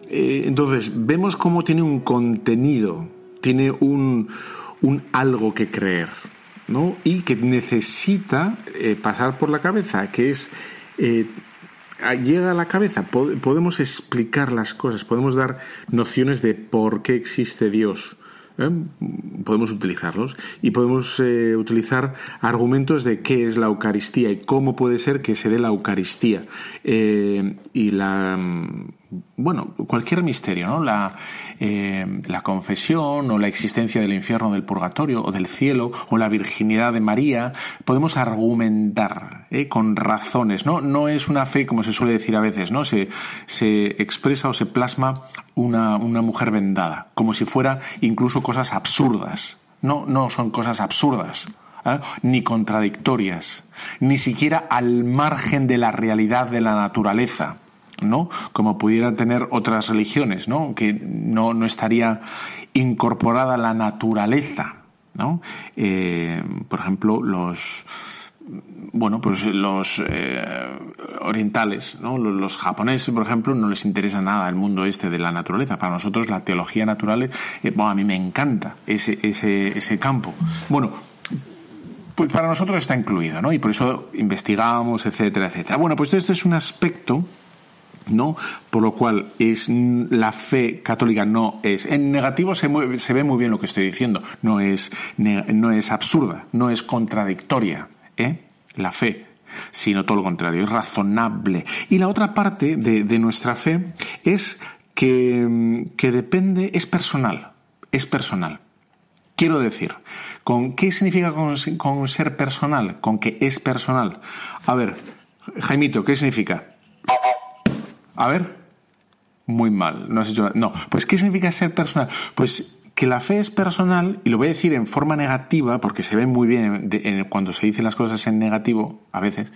Eh, entonces, vemos cómo tiene un contenido, tiene un, un algo que creer, ¿no? Y que necesita eh, pasar por la cabeza, que es eh, llega a la cabeza, podemos explicar las cosas, podemos dar nociones de por qué existe Dios, ¿eh? podemos utilizarlos y podemos eh, utilizar argumentos de qué es la Eucaristía y cómo puede ser que se dé la Eucaristía eh, y la bueno, cualquier misterio, ¿no? La, la confesión o la existencia del infierno, del purgatorio o del cielo o la virginidad de María, podemos argumentar con razones, ¿no? No es una fe, como se suele decir a veces, ¿no? Se, se expresa o se plasma una, una mujer vendada, como si fuera incluso cosas absurdas. No, no son cosas absurdas, ¿eh? ni contradictorias, ni siquiera al margen de la realidad de la naturaleza. ¿No? Como pudieran tener otras religiones, ¿no? Que no, no estaría incorporada la naturaleza, ¿no? Eh, por ejemplo, los, bueno, pues los eh, orientales, ¿no? Los, japoneses, por ejemplo, no les interesa nada el mundo este de la naturaleza. Para nosotros la teología natural, eh, bueno, a mí me encanta ese, ese, ese campo. Bueno, pues para nosotros está incluido, ¿no? Y por eso investigamos, etcétera, etcétera. Bueno, pues esto es un aspecto ¿no? Por lo cual es la fe católica no es en negativo se, se ve muy bien lo que estoy diciendo, no es no es absurda, no es contradictoria, ¿eh? la fe, sino todo lo contrario, es razonable. Y la otra parte de, nuestra fe es que, que, depende, es personal, es personal. Quiero decir, ¿con qué significa con, ser personal? Con que es personal. A ver, Jaimito, ¿qué significa? A ver, muy mal, no has hecho No, pues ¿qué significa ser personal? Pues que la fe es personal, y lo voy a decir en forma negativa, porque se ve muy bien cuando se dicen las cosas en negativo, a veces,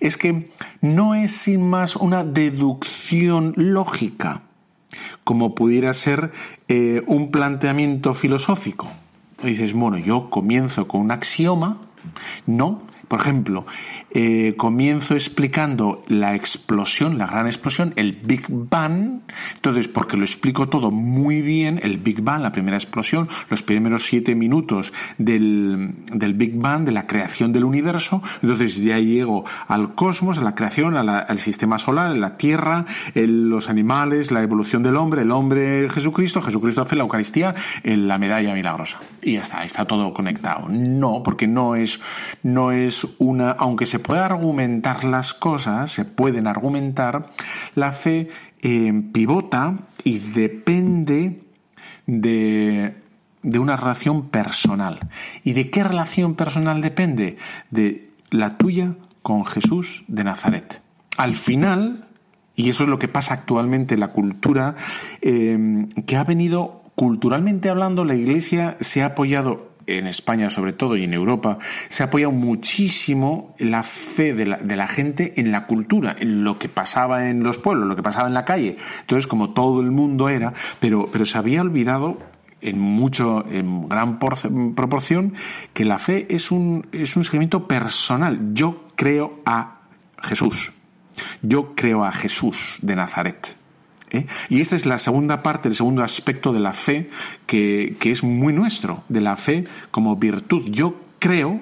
es que no es sin más una deducción lógica, como pudiera ser eh, un planteamiento filosófico. dices, bueno, yo comienzo con un axioma, no, por ejemplo, eh, comienzo explicando la explosión, la gran explosión, el Big Bang. Entonces, porque lo explico todo muy bien, el Big Bang, la primera explosión, los primeros siete minutos del, Big Bang, de la creación del universo. Entonces, ya llego al cosmos, a la creación, al sistema solar, a la Tierra, los animales, la evolución del hombre, el hombre Jesucristo, Jesucristo hace la Eucaristía, la medalla milagrosa. Y ya está, está todo conectado. No, porque no es, no es una, aunque se pueda argumentar las cosas, se pueden argumentar, la fe eh, pivota y depende de, de una relación personal. ¿Y de qué relación personal depende? De la tuya con Jesús de Nazaret. Al final, y eso es lo que pasa actualmente en la cultura, eh, que ha venido culturalmente hablando, la Iglesia se ha apoyado en España sobre todo y en Europa, se ha apoyado muchísimo la fe de la, gente en la cultura, en lo que pasaba en los pueblos, lo que pasaba en la calle. Entonces, como todo el mundo era, pero, pero se había olvidado en mucho, en gran proporción, que la fe es un, es un seguimiento personal. Yo creo a Jesús. Yo creo a Jesús de Nazaret. ¿Eh? Y esta es la segunda parte, el segundo aspecto de la fe que, que es muy nuestro, de la fe como virtud. Yo creo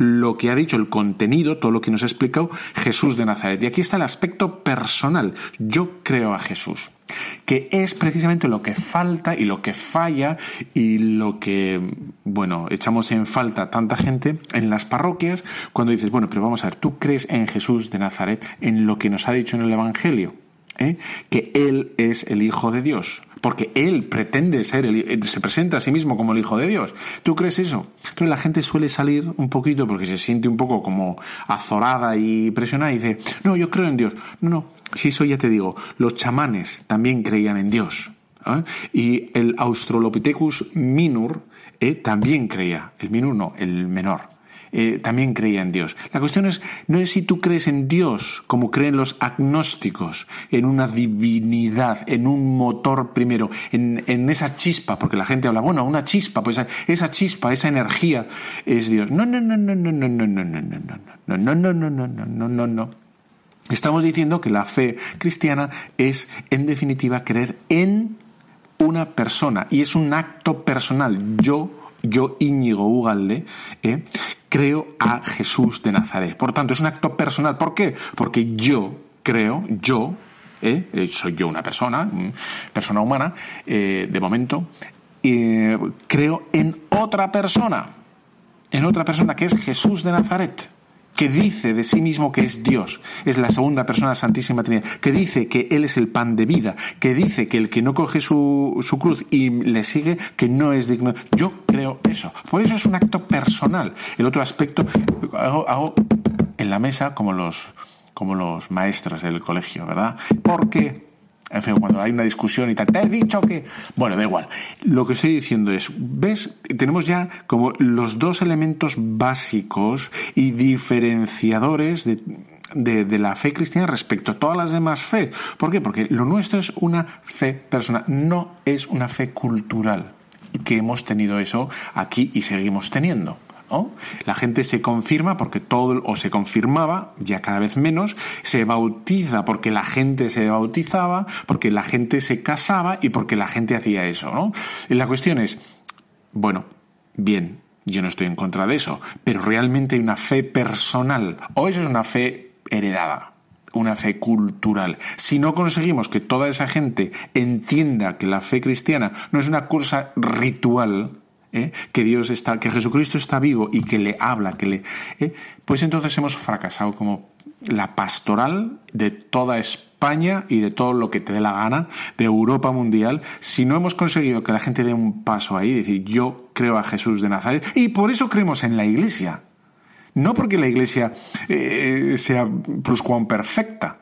lo que ha dicho, el contenido, todo lo que nos ha explicado Jesús de Nazaret. Y aquí está el aspecto personal. Yo creo a Jesús, que es precisamente lo que falta y lo que falla y lo que, bueno, echamos en falta tanta gente en las parroquias cuando dices, bueno, pero vamos a ver, tú crees en Jesús de Nazaret, en lo que nos ha dicho en el Evangelio. ¿Eh? que Él es el Hijo de Dios, porque Él pretende ser, el, se presenta a sí mismo como el Hijo de Dios. ¿Tú crees eso? Entonces la gente suele salir un poquito porque se siente un poco como azorada y presionada y dice, no, yo creo en Dios. No, no, si eso ya te digo, los chamanes también creían en Dios. ¿eh? Y el Australopithecus minor ¿eh? también creía, el minor no, el menor. Eh, también creía en Dios. La cuestión es, no es si tú crees en Dios, como creen los agnósticos, en una divinidad, en un motor primero, en, en esa chispa, porque la gente habla, bueno, una chispa, pues esa chispa, esa energía es Dios. No, no, no, no, no, no, no, no, no, no, no, no, no, no, no, no, no, no, no, no. Estamos diciendo que la fe cristiana es, en definitiva, creer en una persona y es un acto personal. Yo yo Íñigo Ugalde, eh, creo a Jesús de Nazaret. Por tanto, es un acto personal. ¿Por qué? Porque yo creo, yo, eh, soy yo una persona, persona humana, eh, de momento, eh, creo en otra persona, en otra persona que es Jesús de Nazaret que dice de sí mismo que es Dios, es la segunda persona Santísima Trinidad, que dice que Él es el pan de vida, que dice que el que no coge su, su cruz y le sigue, que no es digno. Yo creo eso. Por eso es un acto personal. El otro aspecto, hago, hago en la mesa como los, como los maestros del colegio, ¿verdad? Porque en fin, cuando hay una discusión y tal, te he dicho que... Bueno, da igual. Lo que estoy diciendo es, ¿ves? Tenemos ya como los dos elementos básicos y diferenciadores de, de, la fe cristiana respecto a todas las demás fe. ¿Por qué? Porque lo nuestro es una fe personal, no es una fe cultural. Que hemos tenido eso aquí y seguimos teniendo. La gente se confirma porque todo, o se confirmaba, ya cada vez menos, se bautiza porque la gente se bautizaba, porque la gente se casaba y porque la gente hacía eso, ¿no? Y la cuestión es, bueno, bien, yo no estoy en contra de eso, pero realmente hay una fe personal, o eso es una fe heredada una fe cultural. Si no conseguimos que toda esa gente entienda que la fe cristiana no es una cosa ritual, ¿eh? que Dios está, que Jesucristo está vivo y que le habla, que le, ¿eh? pues entonces hemos fracasado como la pastoral de toda España y de todo lo que te dé la gana, de Europa mundial, si no hemos conseguido que la gente dé un paso ahí, decir, yo creo a Jesús de Nazaret, y por eso creemos en la Iglesia. No porque la Iglesia eh, sea pluscuam perfecta,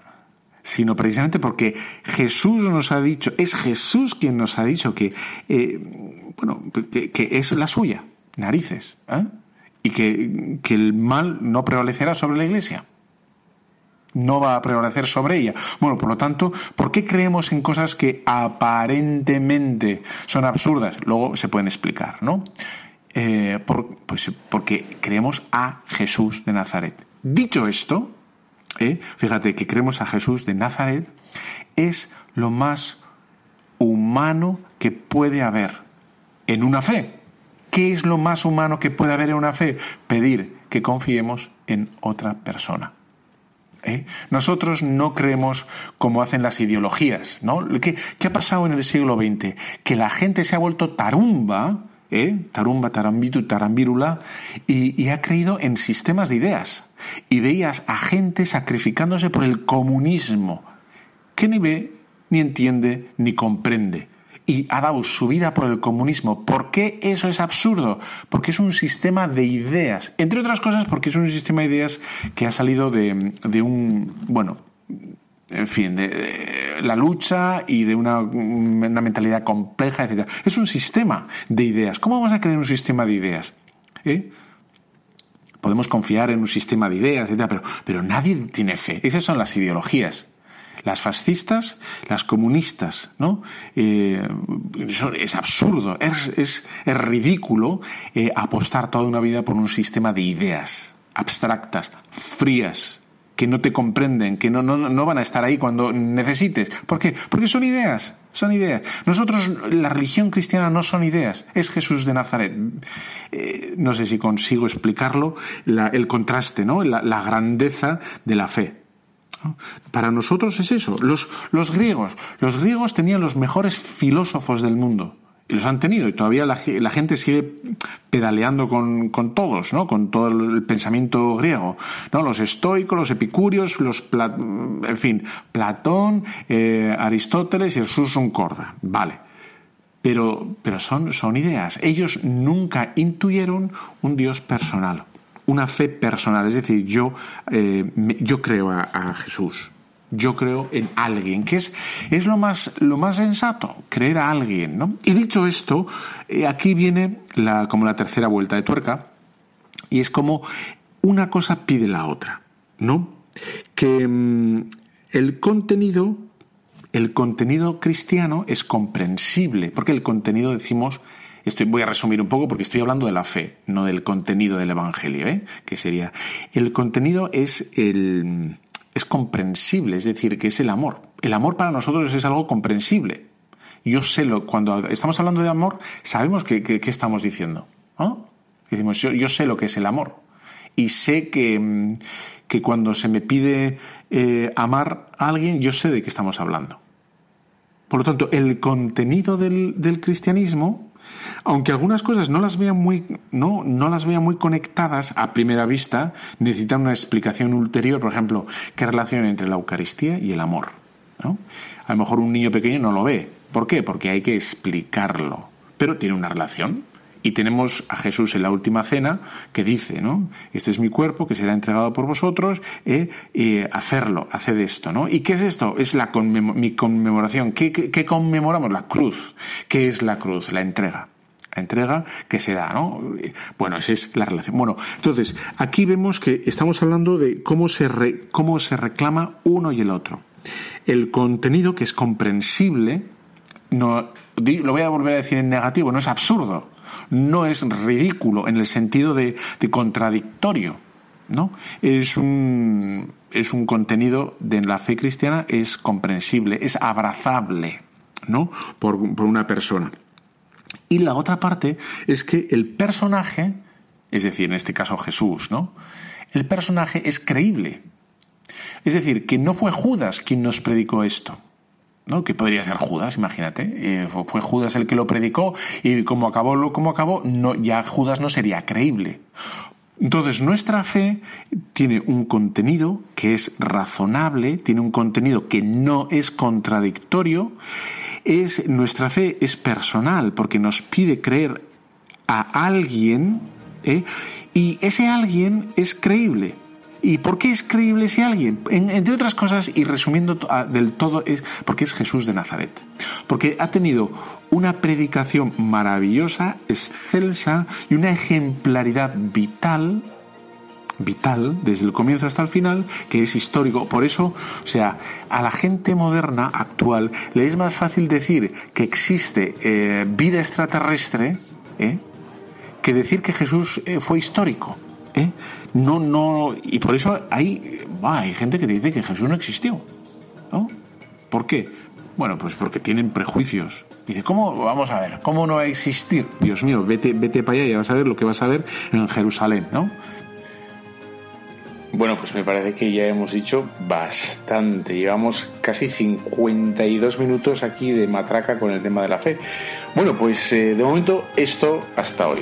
sino precisamente porque Jesús nos ha dicho, es Jesús quien nos ha dicho que, eh, bueno, que, es la suya, narices, ¿eh? y que, que el mal no prevalecerá sobre la iglesia no va a prevalecer sobre ella. Bueno, por lo tanto, ¿por qué creemos en cosas que aparentemente son absurdas? Luego se pueden explicar, ¿no? Eh, pues porque creemos a Jesús de Nazaret. Dicho esto, ¿eh? fíjate que creemos a Jesús de Nazaret, es lo más humano que puede haber en una fe. ¿Qué es lo más humano que puede haber en una fe? Pedir que confiemos en otra persona. ¿Eh? Nosotros no creemos como hacen las ideologías, ¿no? ¿Qué, ha pasado en el siglo XX? Que la gente se ha vuelto tarumba, ¿eh? tarumba, tarambitu, tarambírula, y ha creído en sistemas de ideas y veías a gente sacrificándose por el comunismo, que ni ve, ni entiende, ni comprende. Y ha dado su vida por el comunismo. ¿Por qué eso es absurdo? Porque es un sistema de ideas. Entre otras cosas, porque es un sistema de ideas que ha salido de, un, bueno, en fin, de, la lucha y de una, una, mentalidad compleja, etc. Es un sistema de ideas. ¿Cómo vamos a crear un sistema de ideas? ¿Eh? Podemos confiar en un sistema de ideas, etc. Pero, pero nadie tiene fe. Esas son las ideologías. Las fascistas, las comunistas, ¿no? Eh, es absurdo, es, es, ridículo eh, apostar toda una vida por un sistema de ideas abstractas, frías, que no te comprenden, que no, no, van a estar ahí cuando necesites. ¿Por qué? Porque son ideas, son ideas. Nosotros, la religión cristiana no son ideas, es Jesús de Nazaret. Eh, no sé si consigo explicarlo, el contraste, ¿no? La, la, grandeza de la fe. Para nosotros es eso. Los, los griegos, los griegos tenían los mejores filósofos del mundo y los han tenido y todavía la, gente sigue pedaleando con, todos, ¿no? Con todo el pensamiento griego, ¿no? Los estoicos, los epicúreos, los, en fin, Platón, eh, Aristóteles y el Susun Corda, vale. Pero, pero son, son ideas. Ellos nunca intuyeron un Dios personal, una fe personal. Es decir, yo, eh, yo creo a Jesús, yo creo en alguien, que es, es lo, más, lo más sensato, creer a alguien, ¿no? Y dicho esto, eh, aquí viene la, como la tercera vuelta de tuerca, y es como una cosa pide la otra, ¿no? Que mm, el contenido, el contenido cristiano es comprensible, porque el contenido decimos Estoy, voy a resumir un poco porque estoy hablando de la fe, no del contenido del Evangelio, ¿eh? que sería. El contenido es el, es comprensible, es decir, que es el amor. El amor para nosotros es algo comprensible. Yo sé lo, cuando estamos hablando de amor, sabemos qué estamos diciendo. Decimos, yo, sé lo que es el amor. Y sé que, mm, que cuando se me pide eh, amar a alguien, yo sé de qué estamos hablando. Por lo tanto, el contenido del, del cristianismo aunque algunas cosas no las vea muy, no, no las vea muy conectadas a primera vista, necesitan una explicación ulterior, por ejemplo, qué relación entre la Eucaristía y el amor. ¿no? A lo mejor un niño pequeño no lo ve. ¿Por qué? Porque hay que explicarlo. Pero tiene una relación. Y tenemos a Jesús en la última cena que dice, ¿no? Este es mi cuerpo que será entregado por vosotros, eh, hacerlo, haced esto, ¿no? ¿Y qué es esto? Es la mi conmemoración. ¿Qué, ¿Qué, conmemoramos? La cruz. ¿Qué es la cruz? La entrega. La entrega que se da, ¿no? Bueno, esa es la relación. Bueno, entonces, aquí vemos que estamos hablando de cómo se, cómo se reclama uno y el otro. El contenido que es comprensible, no, lo voy a volver a decir en negativo, no es absurdo no es ridículo en el sentido de, contradictorio, ¿no? Es un, es un contenido de la fe cristiana, es comprensible, es abrazable, ¿no? Por, una persona. Y la otra parte es que el personaje, es decir, en este caso Jesús, ¿no? El personaje es creíble. Es decir, que no fue Judas quien nos predicó esto. ¿no? que podría ser Judas, imagínate. Eh, fue Judas el que lo predicó y como acabó lo como acabó, no, ya Judas no sería creíble. Entonces, nuestra fe tiene un contenido que es razonable, tiene un contenido que no es contradictorio. Es, nuestra fe es personal porque nos pide creer a alguien ¿eh? y ese alguien es creíble. ¿Y por qué es creíble ese alguien? entre otras cosas, y resumiendo ah, del todo, es porque es Jesús de Nazaret. Porque ha tenido una predicación maravillosa, excelsa y una ejemplaridad vital vital desde el comienzo hasta el final, que es histórico. Por eso, o sea, a la gente moderna actual le es más fácil decir que existe eh, vida extraterrestre ¿eh? que decir que Jesús eh, fue histórico. No, no, y por eso hay, hay gente que dice que Jesús no existió. ¿no? ¿Por qué? Bueno, pues porque tienen prejuicios. Dice, ¿cómo, vamos a ver, cómo no va a existir? Dios mío, vete, vete para allá y vas a ver lo que vas a ver en Jerusalén, ¿no? Bueno, pues me parece que ya hemos dicho bastante. Llevamos casi 52 minutos aquí de matraca con el tema de la fe. Bueno, pues eh, de momento esto hasta hoy.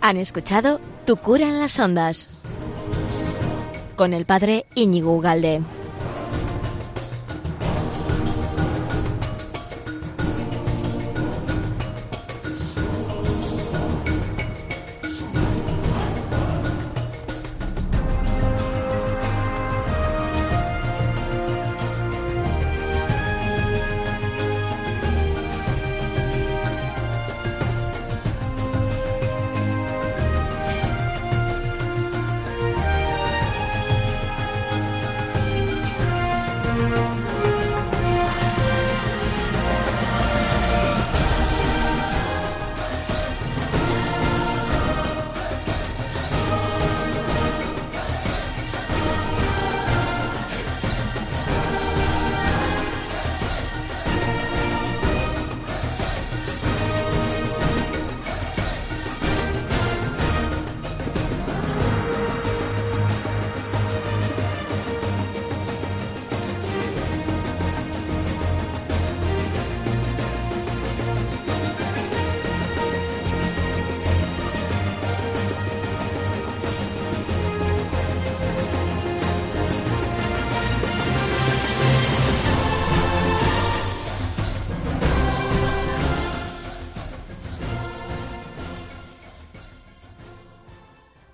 Han escuchado Tu cura en las ondas con el padre Íñigo Ugalde.